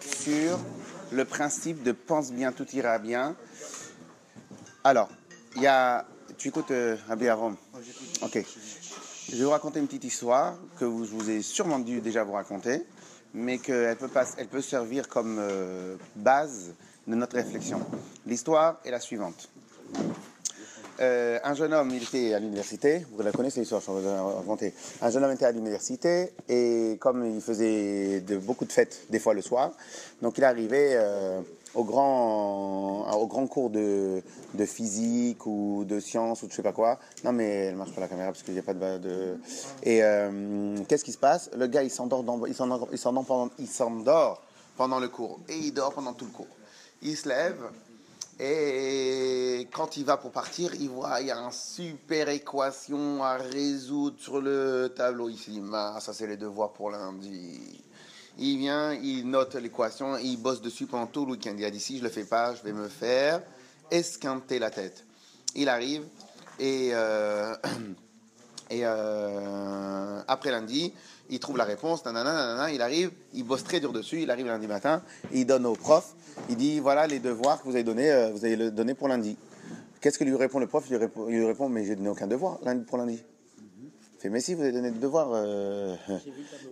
sur le principe de pense bien, tout ira bien. Alors, il y a. Tu écoutes euh, Rabbi Aram Ok. Je vais vous raconter une petite histoire que vous, je vous ai sûrement dû déjà vous raconter, mais qu'elle peut, peut servir comme euh, base de notre réflexion. L'histoire est la suivante. Euh, un jeune homme, il était à l'université, vous la connaissez l'histoire, je vais raconter. Un jeune homme était à l'université et comme il faisait de, beaucoup de fêtes, des fois le soir, donc il arrivait euh, au, grand, au grand cours de, de physique ou de sciences ou de je sais pas quoi. Non mais elle marche pas la caméra parce qu'il n'y a pas de... Et euh, qu'est-ce qui se passe? Le gars il s'endort il s'endort pendant, il s'endort pendant le cours et il dort pendant tout le cours. Il se lève et quand il va pour partir, il voit il y a une super équation à résoudre sur le tableau. Il se ça c'est les devoirs pour lundi. Il vient, il note l'équation, il bosse dessus pendant tout le week-end. Il a dit, si je le fais pas, je vais me faire esquinter la tête. Il arrive et, euh, et euh, après lundi, il trouve la réponse, nanana, nanana, il arrive, il bosse très dur dessus, il arrive lundi matin, il donne au prof, il dit voilà les devoirs que vous avez donnés, euh, vous allez le donner pour lundi. Qu'est-ce que lui répond le prof? Il lui, répond, il lui répond mais j'ai donné aucun devoir lundi pour lundi. Il fait mais si vous avez donné des devoirs euh,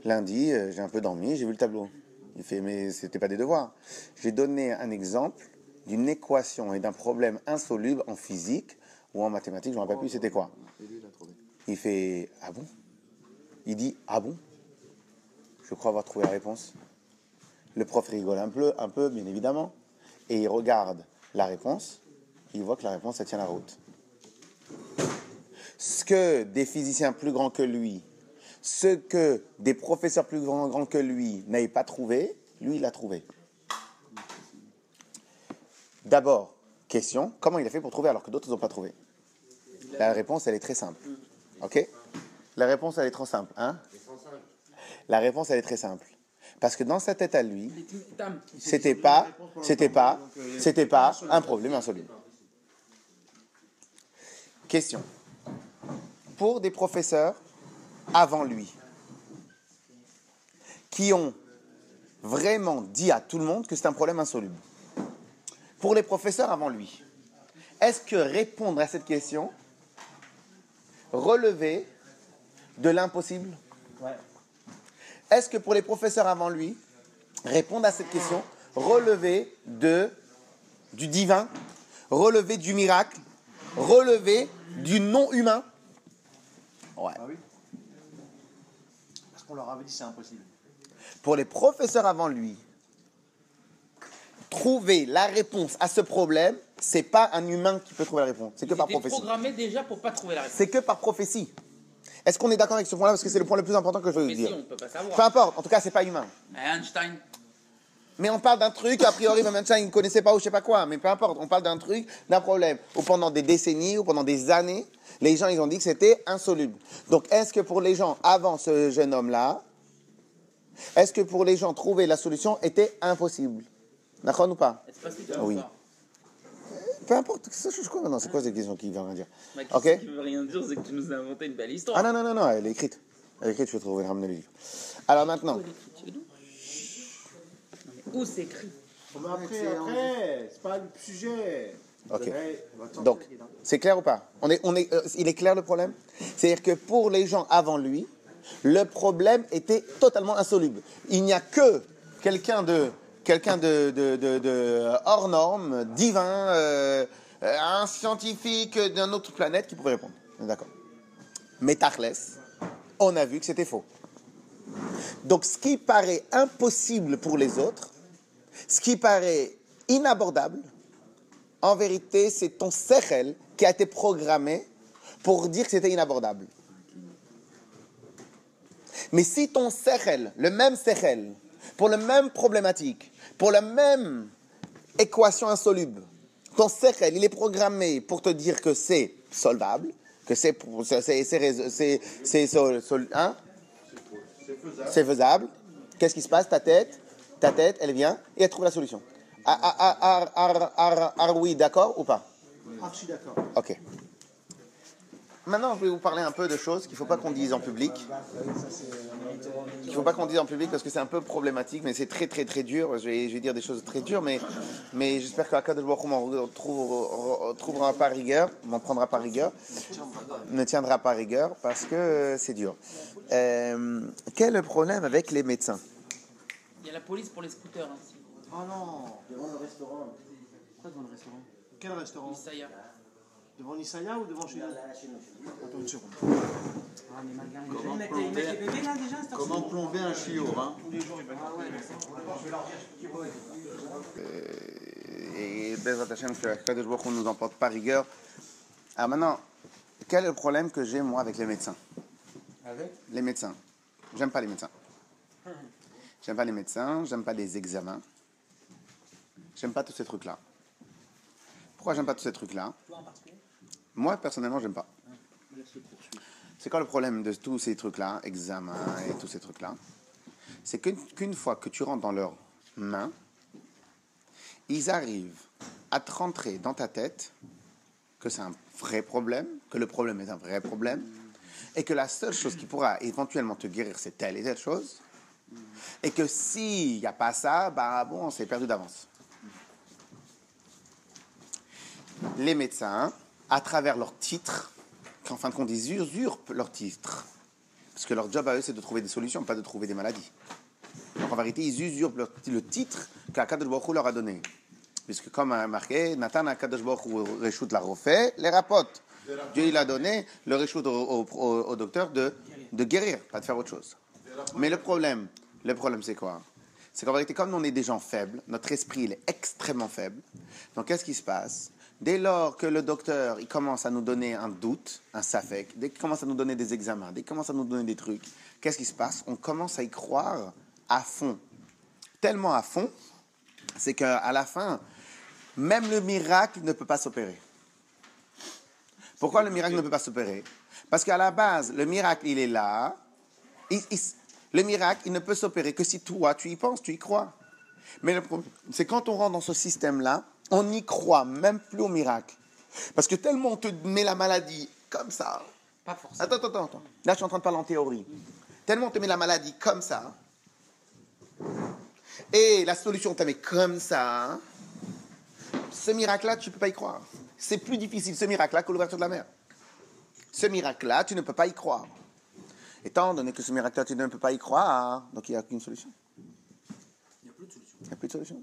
lundi, j'ai un peu dormi, j'ai vu le tableau. Il fait mais c'était pas des devoirs. J'ai donné un exemple d'une équation et d'un problème insoluble en physique ou en mathématiques, je ne me rappelle plus c'était quoi. Il fait ah bon? Il dit ah bon? Je crois avoir trouvé la réponse. Le prof rigole un peu, bien évidemment, et il regarde la réponse. Il voit que la réponse, ça tient la route. Ce que des physiciens plus grands que lui, ce que des professeurs plus grands, grands que lui n'avaient pas trouvé, lui, il l'a trouvé. D'abord, question, comment il a fait pour trouver alors que d'autres n'ont pas trouvé? La réponse, elle est très simple. La réponse, est trop simple. Hein? La réponse, est très simple. Parce que dans sa tête à lui, c'était pas, pas, pas un problème insoluble. Question. Pour des professeurs avant lui, qui ont vraiment dit à tout le monde que c'est un problème insoluble. Pour les professeurs avant lui, est-ce que répondre à cette question relevait de l'impossible Est-ce que pour les professeurs avant lui, répondre à cette question relevait de du divin, relevait du miracle, relevait du non humain? Ouais. Ah oui Parce qu'on leur avait dit c'est impossible. Pour les professeurs avant lui, trouver la réponse à ce problème, c'est pas un humain qui peut trouver la réponse, c'est que par prophétie. programmé déjà pour pas trouver la réponse. C'est que par prophétie. Est-ce qu'on est d'accord avec ce point-là? Parce que c'est le point le plus important que je veux Mais si, dire. on peut pas Peu importe, en tout cas, c'est pas humain. Mais Einstein, Mais on parle d'un truc, a priori, même ça, il ne connaissait pas ou je sais pas quoi. Mais peu importe, on parle d'un truc, d'un problème. Ou pendant des décennies, ou pendant des années, les gens, ils ont dit que c'était insoluble. Donc, est-ce que pour les gens, avant ce jeune homme-là, est-ce que pour les gens, trouver la solution était impossible? D'accord ou pas? Oui. Peu importe, ça change quoi maintenant C'est quoi cette question qui veut rien dire Ma Ok. question qui veut rien dire, c'est que tu nous as inventé une belle histoire. Ah non, non, non, non, elle est écrite. Elle est écrite, je vais trouver le ramener le livre. Alors maintenant, Où c'est écrit? Après, après, c'est pas le sujet. Ok. Ouais, on va te sortir Donc, c'est clair ou pas? On est, on est, euh, Il est clair le problème? C'est-à-dire que pour les gens avant lui, le problème était totalement insoluble. Il n'y a que quelqu'un de, quelqu'un de, hors norme, divin, euh, un scientifique d'une autre planète qui pouvait répondre. D'accord. Mais Tachles, on a vu que c'était faux. Donc ce qui paraît impossible pour les autres, ce qui paraît inabordable, en vérité, c'est ton sechel qui a été programmé pour dire que c'était inabordable. Mais si ton sechel, le même sechel, pour la même problématique, pour la même équation insoluble, ton sechel, il est programmé pour te dire que c'est solvable, que c'est hein? faisable. Qu'est-ce qui se passe? Ta tête, ta tête, elle vient et elle trouve la solution. Ah, ah, ah, ah, ah, ah, ah, oui, d'accord ou pas? Archi d'accord. Ok. Maintenant, je vais vous parler un peu de choses qu'il ne faut pas qu'on dise en public. Il ne faut pas qu'on dise en public parce que c'est un peu problématique, mais c'est très très très dur. Je vais, je vais dire des choses très dures, mais, mais j'espère qu'Akadosh Baruch Hu m'en trouvera pas rigueur, m'en prendra pas rigueur, ne tiendra pas rigueur parce que c'est dur. Euh, quel est le problème avec les médecins? Il y a la police pour les scooters. Hein, si- Oh non Devant le restaurant. Pourquoi devant le restaurant? Quel restaurant? Isaya. Devant Nisaya ou devant chez nous Attends une seconde. Ah. Comment plomber un chiot hein et Bezrat Hashem, que Akadosh Baruch nous emporte pas rigueur. Alors maintenant, quel est le problème que j'ai moi avec les médecins Avec Les médecins. J'aime pas les médecins. J'aime pas les médecins, j'aime pas les examens. J'aime pas tous ces trucs-là. Pourquoi j'aime pas tous ces trucs-là? Toi en particulier? Moi, personnellement, j'aime pas. C'est quoi le problème de tous ces trucs-là, examens et tous ces trucs-là? C'est qu'une fois que tu rentres dans leurs mains, ils arrivent à te rentrer dans ta tête que c'est un vrai problème, que le problème est un vrai problème, et que la seule chose qui pourra éventuellement te guérir, c'est telle et telle chose, et que s'il n'y a pas ça, bah bon, c'est perdu d'avance. Les médecins, à travers leur titre, qu'en fin de compte, ils usurpent leur titre. Parce que leur job à eux, c'est de trouver des solutions, pas de trouver des maladies. En vérité, ils usurpent le titre qu'Akadosh Baruch leur a donné. Puisque comme a marqué, Nathan Akadosh Baruch Hu la refait, les rapote. Dieu, il a donné le au- au- au docteur de, de guérir, pas de faire autre chose. Mais le problème, le problème c'est quoi? C'est qu'en vérité, comme on est des gens faibles, notre esprit il est extrêmement faible. Donc qu'est-ce qui se passe? Dès lors que le docteur il commence à nous donner un doute, un safek, dès qu'il commence à nous donner des examens, dès qu'il commence à nous donner des trucs, qu'est-ce qui se passe? On commence à y croire à fond. Tellement à fond, c'est qu'à la fin, même le miracle ne peut pas s'opérer. Pourquoi le miracle ne peut pas s'opérer? Parce qu'à la base, le miracle, il est là. Il- le miracle, il ne peut s'opérer que si toi, tu y penses, tu y crois. Mais le problème, c'est quand on rentre dans ce système-là, on n'y croit même plus au miracle. Parce que tellement on te met la maladie comme ça. Pas forcément. Attends, attends, attends. Là, je suis en train de parler en théorie. Tellement on te met la maladie comme ça. Et la solution, on te met comme ça. Ce miracle-là, tu ne peux pas y croire. C'est plus difficile, ce miracle-là, que l'ouverture de la mer. Ce miracle-là, tu ne peux pas y croire. Étant donné que ce miracle-là, tu ne peux pas y croire, donc il n'y a qu'une solution. Il n'y a plus de solution. Il n'y a plus de solution.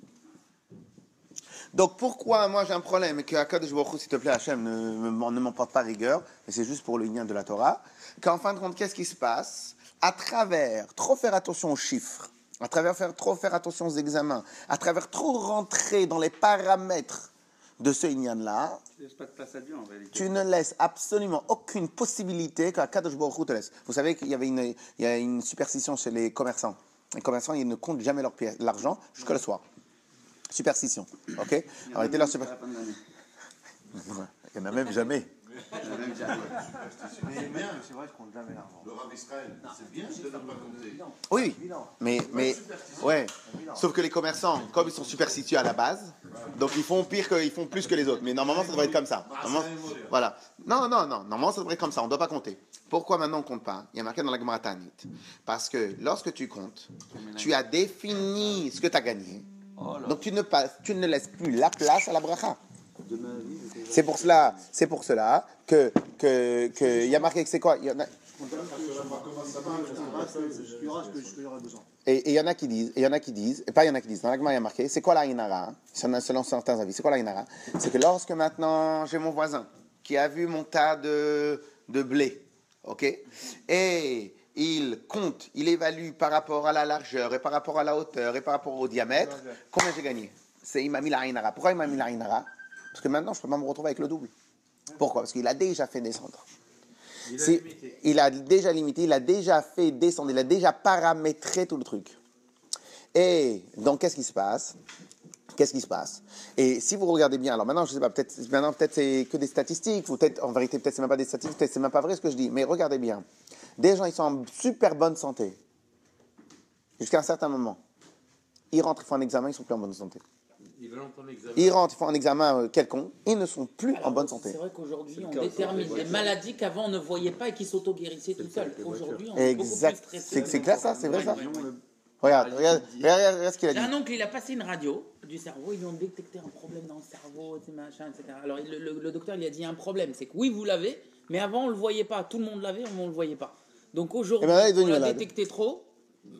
Donc pourquoi moi j'ai un problème et que Akadosh Baruch s'il te plaît, Hachem, ne, ne m'emporte pas rigueur, mais c'est juste pour le lien de la Torah, qu'en fin de compte, qu'est-ce qui se passe À travers trop faire attention aux chiffres, à travers faire, trop faire attention aux examens, à travers trop rentrer dans les paramètres de ce Inyan-là, Tu laisses pas de place à Dieu en réalité. tu ne laisses absolument aucune possibilité qu'Akadosh Baruch Hu te laisse. Vous savez qu'il y avait une, il y a une superstition chez les commerçants. Les commerçants, ils ne comptent jamais leur l'argent jusqu'à le soir. Superstition, ok? À la l'année. Il n'y en a même jamais. Mais c'est vrai qu'on ne jamais l'argent. Le Rav Israël, c'est bien de ne pas compter. Oui, mais, mais, ouais. Sauf que les commerçants, comme ils sont superstitieux à la base, donc ils font pire que, ils font plus que les autres. Mais normalement, ça devrait être comme ça. Normalement- voilà. Non, non, non. Normalement, ça devrait être comme ça. On ne doit pas compter. Pourquoi maintenant on ne compte pas? Il y a marqué dans la Gemara Tanit. Parce que lorsque tu comptes, tu as défini ce que tu as gagné. Donc tu ne, passes, tu ne laisses plus la place à la bracha. C'est pour cela, c'est pour cela que que que il y a marqué que c'est quoi? Il y en a-. Et il y en a qui disent, il y en a qui disent, et pas il y en a qui disent, dans l'agma il y a marqué, c'est quoi la inara? Selon certains avis, c'est quoi la inara? C'est que lorsque maintenant j'ai mon voisin qui a vu mon tas de, de blé, ok? Et il compte, il évalue par rapport à la largeur, et par rapport à la hauteur, et par rapport au diamètre, combien j'ai gagné C'est il m'a mis la inara. Pourquoi il m'a mis la inara Parce que maintenant je peux pas me retrouver avec le double. Pourquoi? Parce qu'il a déjà fait descendre. C'est- il a déjà limité, il a déjà fait descendre, il a déjà paramétré tout le truc. Et donc, qu'est-ce qui se passe? Qu'est-ce qui se passe? Et si vous regardez bien, alors maintenant, je sais pas, peut-être maintenant peut-être c'est que des statistiques, ou peut-être en vérité peut-être c'est même pas des statistiques, peut-être c'est même pas vrai ce que je dis. Mais regardez bien, des gens ils sont en super bonne santé jusqu'à un certain moment. Ils rentrent, ils font un examen, ils sont plus en bonne santé. Ils veulent entendre l'examen. Ils rentrent, ils font un examen euh, quelconque, ils ne sont plus Alors, en bonne santé. C'est vrai qu'aujourd'hui, on détermine des maladies qu'avant on ne voyait pas et qui s'auto-guérissaient tout seuls. Aujourd'hui, on est beaucoup plus Exact. stressé. C'est clair ça, c'est vrai ça Ouais, ouais, ouais. Regarde, regarde, regarde, regarde ce qu'il a J'ai dit. un oncle, il a passé une radio du cerveau, ils lui ont détecté un problème dans le cerveau, etc. machin, etc. Alors le, le- le docteur il a dit il y a un problème, c'est que oui vous l'avez, mais avant on le voyait pas, tout le monde l'avait, on le voyait pas. Donc aujourd'hui, Et ben devenu on l'a malade. détecté trop.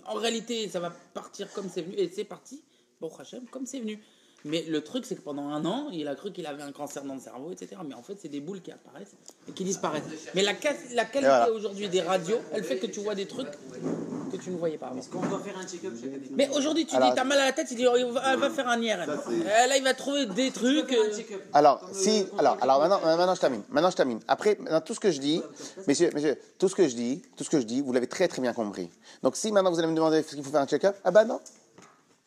En réalité, ça va partir comme c'est venu, et c'est parti, bon Hachem, comme c'est venu. Mais le truc, c'est que pendant un an, il a cru qu'il avait un cancer dans le cerveau, etc. Mais en fait, c'est des boules qui apparaissent et qui disparaissent. Mais la, qualité voilà. aujourd'hui des radios, elle fait que tu vois des trucs que tu ne voyais pas avant. Est-ce qu'on doit faire un check-up chaque année Mais aujourd'hui, tu Alors- dis, t'as mal à la tête, il dit, oh, il va, elle va faire un IRM. Euh, là, il va trouver des trucs. Euh. Alors, si, le- alors, alors maintenant, maintenant je termine. Maintenant je termine. Après, maintenant, tout ce que je dis, messieurs, messieurs, tout ce que je dis, tout ce que je dis, vous l'avez très très bien compris. Donc si maintenant vous allez me demander est-ce qu'il faut faire un check-up, ah ben non.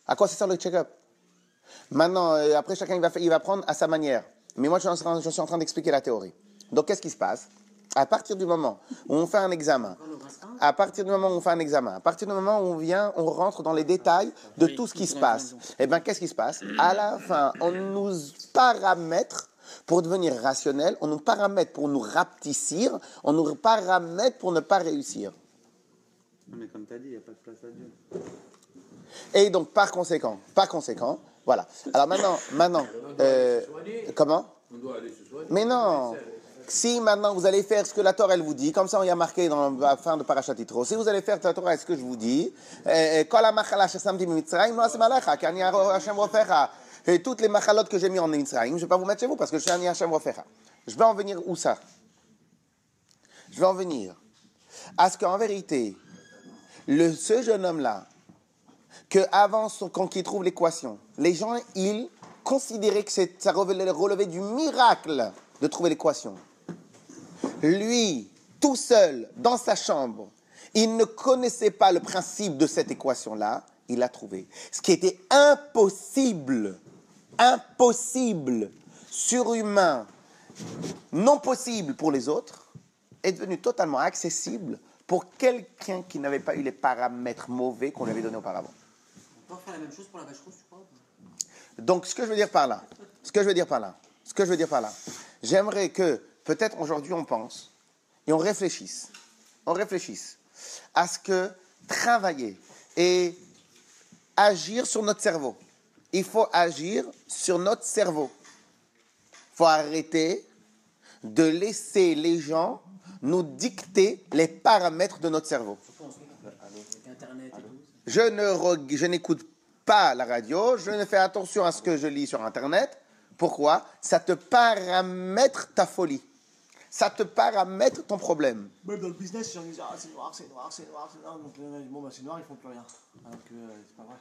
À quoi ça sert le check-up? Maintenant, euh, après chacun il va, il va prendre à sa manière. Mais moi je suis en train, je suis en train d'expliquer la théorie. Donc qu'est-ce qui se passe? À partir du moment où on fait un examen, à partir du moment où on fait un examen, à partir du moment où on vient, on rentre dans les détails de tout ce qui se passe. Eh bien, qu'est-ce qui se passe? À la fin, on nous paramètre pour devenir rationnel, on nous paramètre pour nous rapetissir, on nous paramètre pour ne pas réussir. Non, mais comme tu as dit, il n'y a pas de place à Dieu. Et donc, par conséquent, par conséquent, voilà. Alors maintenant, maintenant, euh, comment? Mais non. Si maintenant vous allez faire ce que la Torah elle vous dit, comme ça on y a marqué dans la fin de Parashat Yitro, si vous allez faire la Torah ce que je vous dis, euh. Et toutes les machalotes que j'ai mis en Mitzrayim, je ne vais pas vous mettre chez vous parce que je suis ani Hashem rofecha. Je vais en venir où ça? Je vais en venir à ce qu'en vérité, le, ce jeune homme-là, que avant son- quand il trouve l'équation, les gens, ils considéraient que ça relevait du miracle de trouver l'équation. Lui, tout seul, dans sa chambre, il ne connaissait pas le principe de cette équation-là, il l'a trouvé. Ce qui était impossible, impossible, surhumain, non possible pour les autres, est devenu totalement accessible pour quelqu'un qui n'avait pas eu les paramètres mauvais qu'on lui avait donnés auparavant. On peut faire la même chose pour la vache rousse, tu crois Donc, ce que je veux dire par là, ce que je veux dire par là, ce que je veux dire par là, j'aimerais que peut-être aujourd'hui on pense et on réfléchisse, on réfléchisse à ce que travailler et agir sur notre cerveau. Il faut agir sur notre cerveau. Il faut arrêter de laisser les gens nous dicter les paramètres de notre cerveau. Internet. Je ne reg- je n'écoute pas la radio, je ne fais attention à ce que je lis sur Internet. Pourquoi? Ça te paramètre ta folie. Ça te paramètre ton problème. Même dans le business, les gens disent Ah, c'est noir, c'est noir, c'est noir, c'est noir. Donc, euh, bon, bah, c'est noir, ils font plus rien. Alors que euh, c'est pas vrai.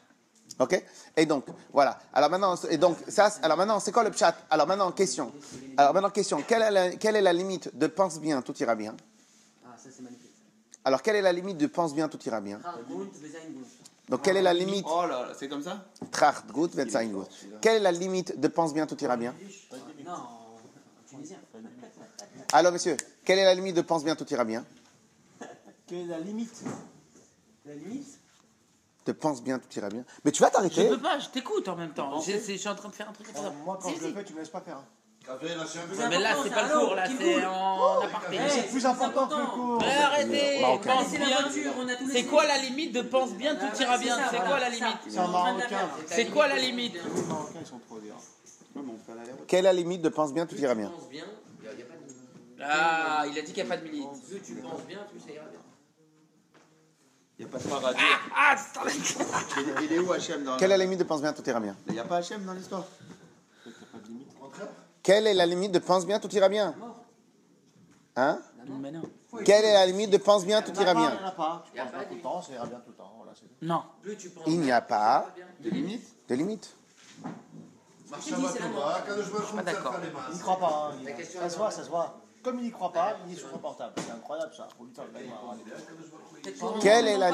Ok? Et donc, voilà. Alors maintenant, et donc, ça, alors maintenant, c'est quoi le chat? Alors maintenant, question. Alors maintenant, question. Quelle est, la, quelle est la limite de pense bien, tout ira bien Ah, ça c'est magnifique. Alors, quelle est la limite de pense bien, tout ira bien Ah. Donc, quelle est la limite Oh là là, c'est comme ça Tracht, gut, wird sein gut. Quelle est la limite de pense bien, tout ira bien Non, tunisien. Alors, monsieur, quelle est la limite de pense bien, tout ira bien Quelle est la limite? La limite? De pense bien, tout ira bien. Mais tu vas Je t'arrêter peux pas, je t'écoute en même temps. Je, suis en train de faire un truc comme ça. Euh, Moi, quand Si, je le fais, tu me laisses pas faire. Mais là, c'est pas le cours, là, c'est en aparté. Eh, C'est plus important que le cours. Mais arrêtez, Marocain. pense bien. C'est quoi la limite de pense bien, tout Ah, ira bien C'est quoi la limite C'est un Marocain. C'est quoi la limite Les Marocains, ils sont trop durs. Ouais, mais on fait l'aller-retour. Quelle est la limite de pense bien, tout ira bien penses bien, il n'y a, y a pas de. Ah, il a dit qu'il n'y a pas de limite. Plus tu penses bien, plus ça ira bien. Il n'y a pas de paradis. Ah, est- Il est où Hachem dans Quelle est la limite de pense bien, tout ira bien Il n'y a pas Hachem dans l'histoire. Quelle est la limite de pense bien, tout ira bien? Hein? Mais non. Quelle est la limite de pense bien, tout ira Il n'y en bien a pas. Tu Y a penses pas pas de tout le temps, ça ira bien tout le temps. Voilà, c'est tout. Non. Il n'y a pas de limite. D'accord. fait les Il n'y croit pas. hein. Ça se voit, ça se voit. Comme il n'y croit pas, il est sur son portable. C'est incroyable ça. Quelle est la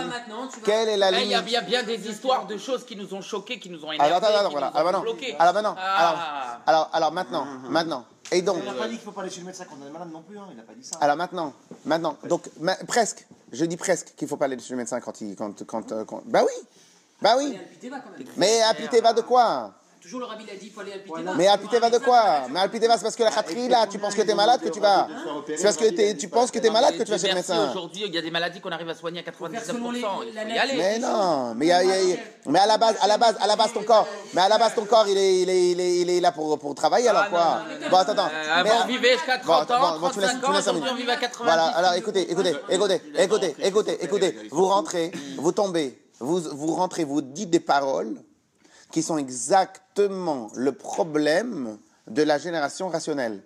Quelle est la il y a bien, des histoires de choses qui nous ont choqués, qui nous ont énervés, Alors, attends, voilà. nous ont Alors, maintenant, bloqués. alors maintenant, alors, Ah. alors, alors maintenant, maintenant. Et donc, Il n'a pas dit qu'il ne faut pas aller chez le médecin quand on est malade non plus. hein. Il n'a pas dit ça. alors maintenant, maintenant, donc, ma- presque, je dis presque qu'il faut pas aller chez le médecin quand il, quand, quand, euh, quand- bah oui, bah oui. Allez, Piteva, quand même. Mais appliquez va de quoi? Toujours le rabbi l'a dit, il faut aller à Piteva. Mais Alpiteva de quoi Mais Alpiteva, c'est parce que la khatri, là, tu penses que t'es malade que tu vas. C'est parce que t'es- tu penses que t'es malade que tu vas chez le médecin. Aujourd'hui, il y a des maladies qu'on arrive à soigner à 99%. selon les- Il faut la y nature. aller. Mais non, mais, à la base, à la base, à la base, ton corps, mais à la base, ton corps, il est, il est, il est, il est là pour, pour travailler, alors Ah, quoi Bon, attends, attends. Mais- avant, on vivait jusqu'à 30 Bon, ans, bon, bon, tu me laisses- 35 tu me ans, aujourd'hui, on vit à 90. Voilà, alors écoutez, écoutez, écoutez, écoutez, écoutez, écoutez, vous rentrez, vous tombez, vous, vous rentrez, vous dites des paroles qui sont exactement le problème de la génération rationnelle.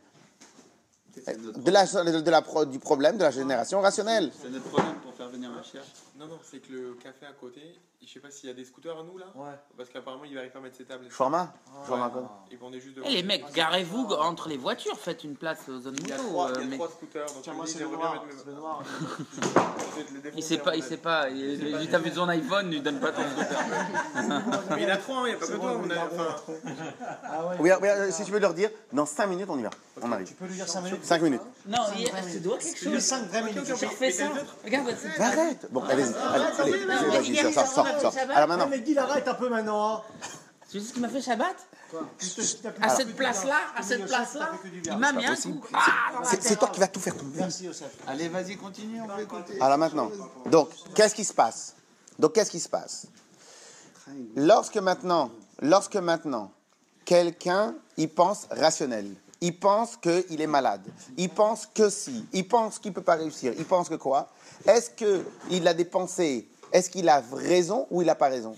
De la, de la, pro- du problème de la génération rationnelle. C'est notre problème pour faire venir ma chère. Non, non, c'est que le café à côté, je sais pas s'il y a des scooters à nous là Ouais. Parce qu'apparemment il n'arrive pas à mettre ses tables. Shawarma Shawarma quoi Ils vendaient juste Eh les mecs, garez-vous entre les voitures, faites une place aux zones Il y a moto. trois, euh, il y a mais- trois scooters. Donc Tiens, moi, c'est le noir. C'est le noir. Il sait pas, il sait pas. Il, il t'a vu son iPhone, il donne pas ton scooter. Mais il y en a trois, hein, il n'y a pas que toi. on a- enfin, Ah ouais. Oui, oui, euh, si tu veux leur dire, dans 5 minutes, on y va. On arrive. Tu peux lui dire 5 minutes 5 minutes. Non, il c'est doit quelque lui 5 vraies minutes. Je refais ça. Regarde, c'est- Arrête Bon, allez-y, allez, allez, vas-y. Alors Ah, maintenant, mais arrête un peu maintenant. hein. tu sais ce qu'il m'a fait Shabbat À cette place-là, à cette place-là, il m'a mis un coup. Ah, c'est c'est toi qui vas tout faire tomber. Allez, vas-y, continue, on va écouter. Alors maintenant, donc, qu'est-ce qui se passe? Donc, qu'est-ce qui se passe? Lorsque maintenant, lorsque maintenant, quelqu'un, il pense rationnel, il pense qu'il est malade, il pense que si, il pense qu'il ne peut pas réussir, il pense que quoi? Est-ce qu'il a des pensées, est-ce qu'il a raison ou il n'a pas raison?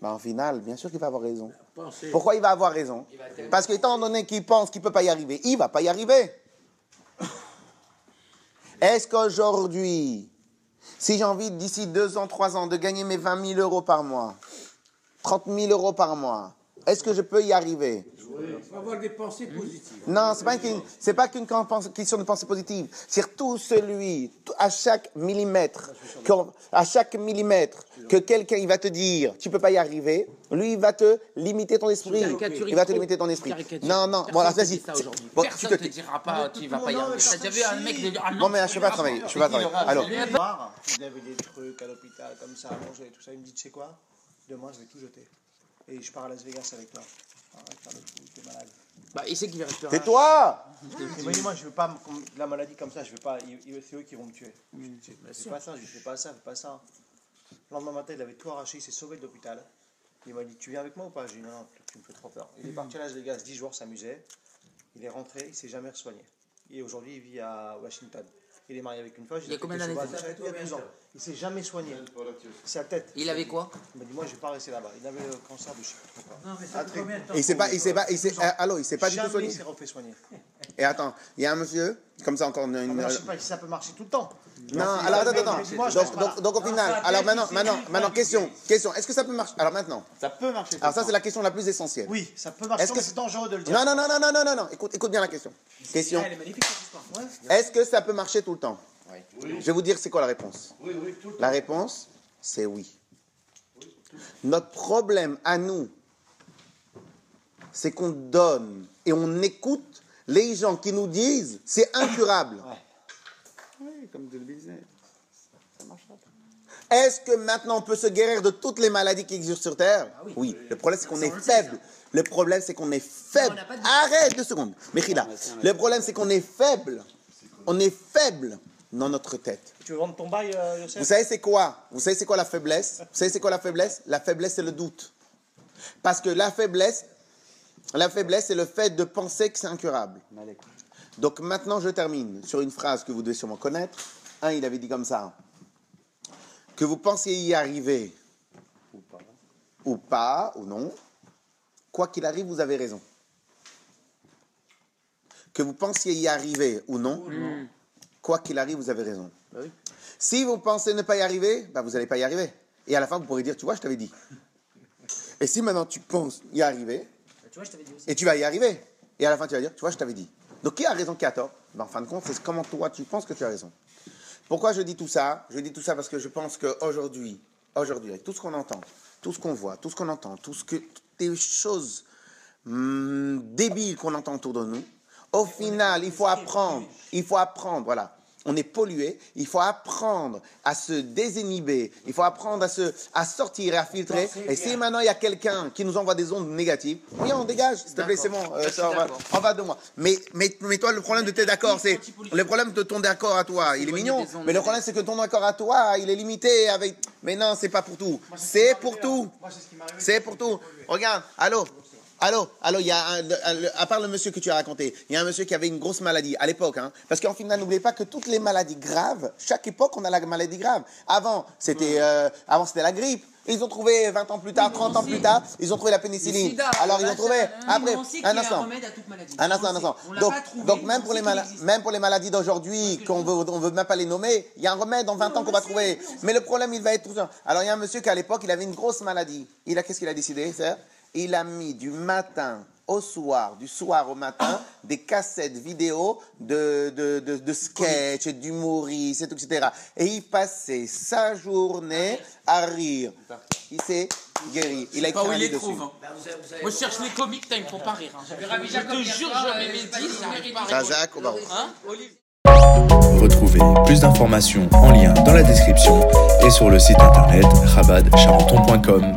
Ben, En final, bien sûr qu'il va avoir raison. Pourquoi il va avoir raison? Parce qu'étant donné qu'il pense qu'il ne peut pas y arriver, il ne va pas y arriver. Est-ce qu'aujourd'hui, si j'ai envie d'ici deux ans, trois ans de gagner mes 20 000 euros par mois, 30 000 euros par mois, est-ce que je peux y arriver? Avoir des pensées positives. Non, c'est pas qu'une, c'est pas qu'une question de pensée positive. C'est tout celui, tout- à chaque millimètre, à chaque millimètre que quelqu'un il va te dire, tu peux pas y arriver, lui il va te limiter ton esprit. Il va te limiter ton esprit. Non, non, Personne voilà, vas-y. Bon, Personne tu te te- dira pas, tu vas tout pas y arriver. T'as déjà vu un mec de Bon, mais je suis pas travailler, je suis pas travailler. Alors, il avait des trucs à l'hôpital comme ça, à manger et tout ça. Il me dit, tu sais quoi? Demain, je vais tout jeter. Et je pars à Las Vegas avec toi. Arrête, faire le fou, t'es malade. Bah, il sait qu'il va rester. tais-toi Il m'a dit, moi, je veux pas, comme la maladie comme ça, je veux pas, il- il- c'est eux qui vont me tuer. Je dis, Fais pas ça, je lui fais pas ça, fais pas ça. Le lendemain matin, il avait tout arraché, il s'est sauvé de l'hôpital. Il m'a dit, tu viens avec moi ou pas? J'ai dit, non, non, tu me fais trop peur. Il est parti à Las Vegas 10 jours, s'amusait. Il est rentré, il s'est jamais soigné. Et aujourd'hui, il vit à Washington. Il est marié avec une femme. Il y a combien d'années, Il y a 12 ans. Il s'est jamais soigné. Sa tête. Il avait quoi Il m'a dit, moi, je vais pas rester là-bas. Il avait le cancer de je sais pas trop quoi. Non, mais ça fait combien de temps Et il s'est pas, il s'est pas, il s'est, euh, allô, il s'est pas du tout Jamais soigné. il s'est refait soigner. Et attends, il y a un monsieur, comme ça encore une. Ah, une- là, je sais pas si ça peut marcher tout le temps. Non, alors attends, attends. Dis-moi, Donc, au final, alors maintenant, maintenant, maintenant, question, question. Est-ce que ça peut marcher Alors maintenant, Ça peut marcher. alors ça c'est la question la plus essentielle. Oui, ça peut marcher, Est-ce que c'est dangereux de le dire. Non, non, non, non, non, non, non, non. Écoute, écoute bien la question. Question. Elle est magnifique. Est-ce que ça peut marcher tout le temps Je vais vous dire c'est quoi la réponse? La réponse, c'est oui. Notre problème à nous, c'est qu'on donne et on écoute les gens qui nous disent c'est incurable. Oui, comme de le business. Est-ce que maintenant on peut se guérir de toutes les maladies qui existent sur Terre? Oui. Le problème c'est qu'on est faible. Le problème c'est qu'on est faible. Arrête deux secondes. Mechila. Le problème c'est qu'on est faible. On est faible dans notre tête. Tu veux vendre ton bail, euh, Vous savez c'est quoi? Vous savez c'est quoi la faiblesse? Vous savez c'est quoi la faiblesse? La faiblesse c'est le doute. Parce que la faiblesse, la faiblesse c'est le fait de penser que c'est incurable. Donc maintenant je termine sur une phrase que vous devez sûrement connaître. Un, il avait dit comme ça. Que vous pensiez y arriver Ou pas. ou pas, ou non, quoi qu'il arrive, vous avez raison. Que vous pensiez y arriver ou non, quoi qu'il arrive, vous avez raison. Si vous pensez ne pas y arriver, bah, vous n'allez pas y arriver. Et à la fin, vous pourrez dire, tu vois, je t'avais dit. Et si maintenant tu penses y arriver, Tu vois, je t'avais dit aussi. et tu vas y arriver, et à la fin, tu vas dire, tu vois, je t'avais dit. Donc, qui a raison, qui a tort? Ben, En fin de compte, c'est comment toi, tu penses que tu as raison. Pourquoi je dis tout ça? Je dis tout ça parce que je pense qu'aujourd'hui, aujourd'hui, avec tout ce qu'on entend, tout ce qu'on voit, tout ce qu'on entend, tout ce que, toutes les choses hum, débiles qu'on entend autour de nous, au final, il faut apprendre, il faut apprendre, voilà. On est pollué. Il faut apprendre à se désinhiber. Il faut apprendre à, se, à sortir et à filtrer. Et si maintenant il y a quelqu'un qui nous envoie des ondes négatives, oui, on dégage, s'il te plaît, c'est bon. euh, ça, on, va, d'accord. on va de moi. Mais, mais, mais toi, le problème de tes d'accord, c'est. Le problème de ton d'accord à toi, il est mignon. Mais le problème, c'est que ton accord à toi, il est limité avec. Mais non, c'est pas pour tout. C'est pour tout. M'est arrivé. C'est pour tout. Regarde, allô Allô, allô, il y a un, à part le monsieur que tu as raconté, il y a un monsieur qui avait une grosse maladie à l'époque, hein, parce qu'en final, n'oubliez pas que toutes les maladies graves, chaque époque, on a la maladie grave. Avant, c'était, euh, avant, c'était la grippe. Ils ont trouvé 20 ans plus tard, 30 ans plus tard, ils ont trouvé la pénicilline. Sida, Alors ils ont trouvé. Après, un instant. remède à toute maladie. Un instant, un instant. Donc, donc même, pour les même pour les maladies d'aujourd'hui, qu'on veut, on veut même pas les nommer, il y a un remède dans 20 ans qu'on va trouver. Mais le problème, il va être tout ça. Alors, il y a un monsieur qui, à l'époque, il avait une grosse maladie. Il a, qu'est-ce qu'il a décidé faire Il a mis du matin au soir, du soir au matin, des cassettes vidéo de, de, de, de sketch, d'humoristes, etc. Et il passait sa journée à rire. Il s'est guéri. Il a Pas écrit où un il les livre dessus. trouve. hein. Moi, je cherche les comiques, putain, ils me font pas rire. hein. Je te jure, je mets mes c'est pas 10, du j'arrive pas à rigoler. Jean-Jacques au barreau. Hein Olivier Retrouvez plus d'informations en lien dans la description et sur le site internet rabadcharenton.com.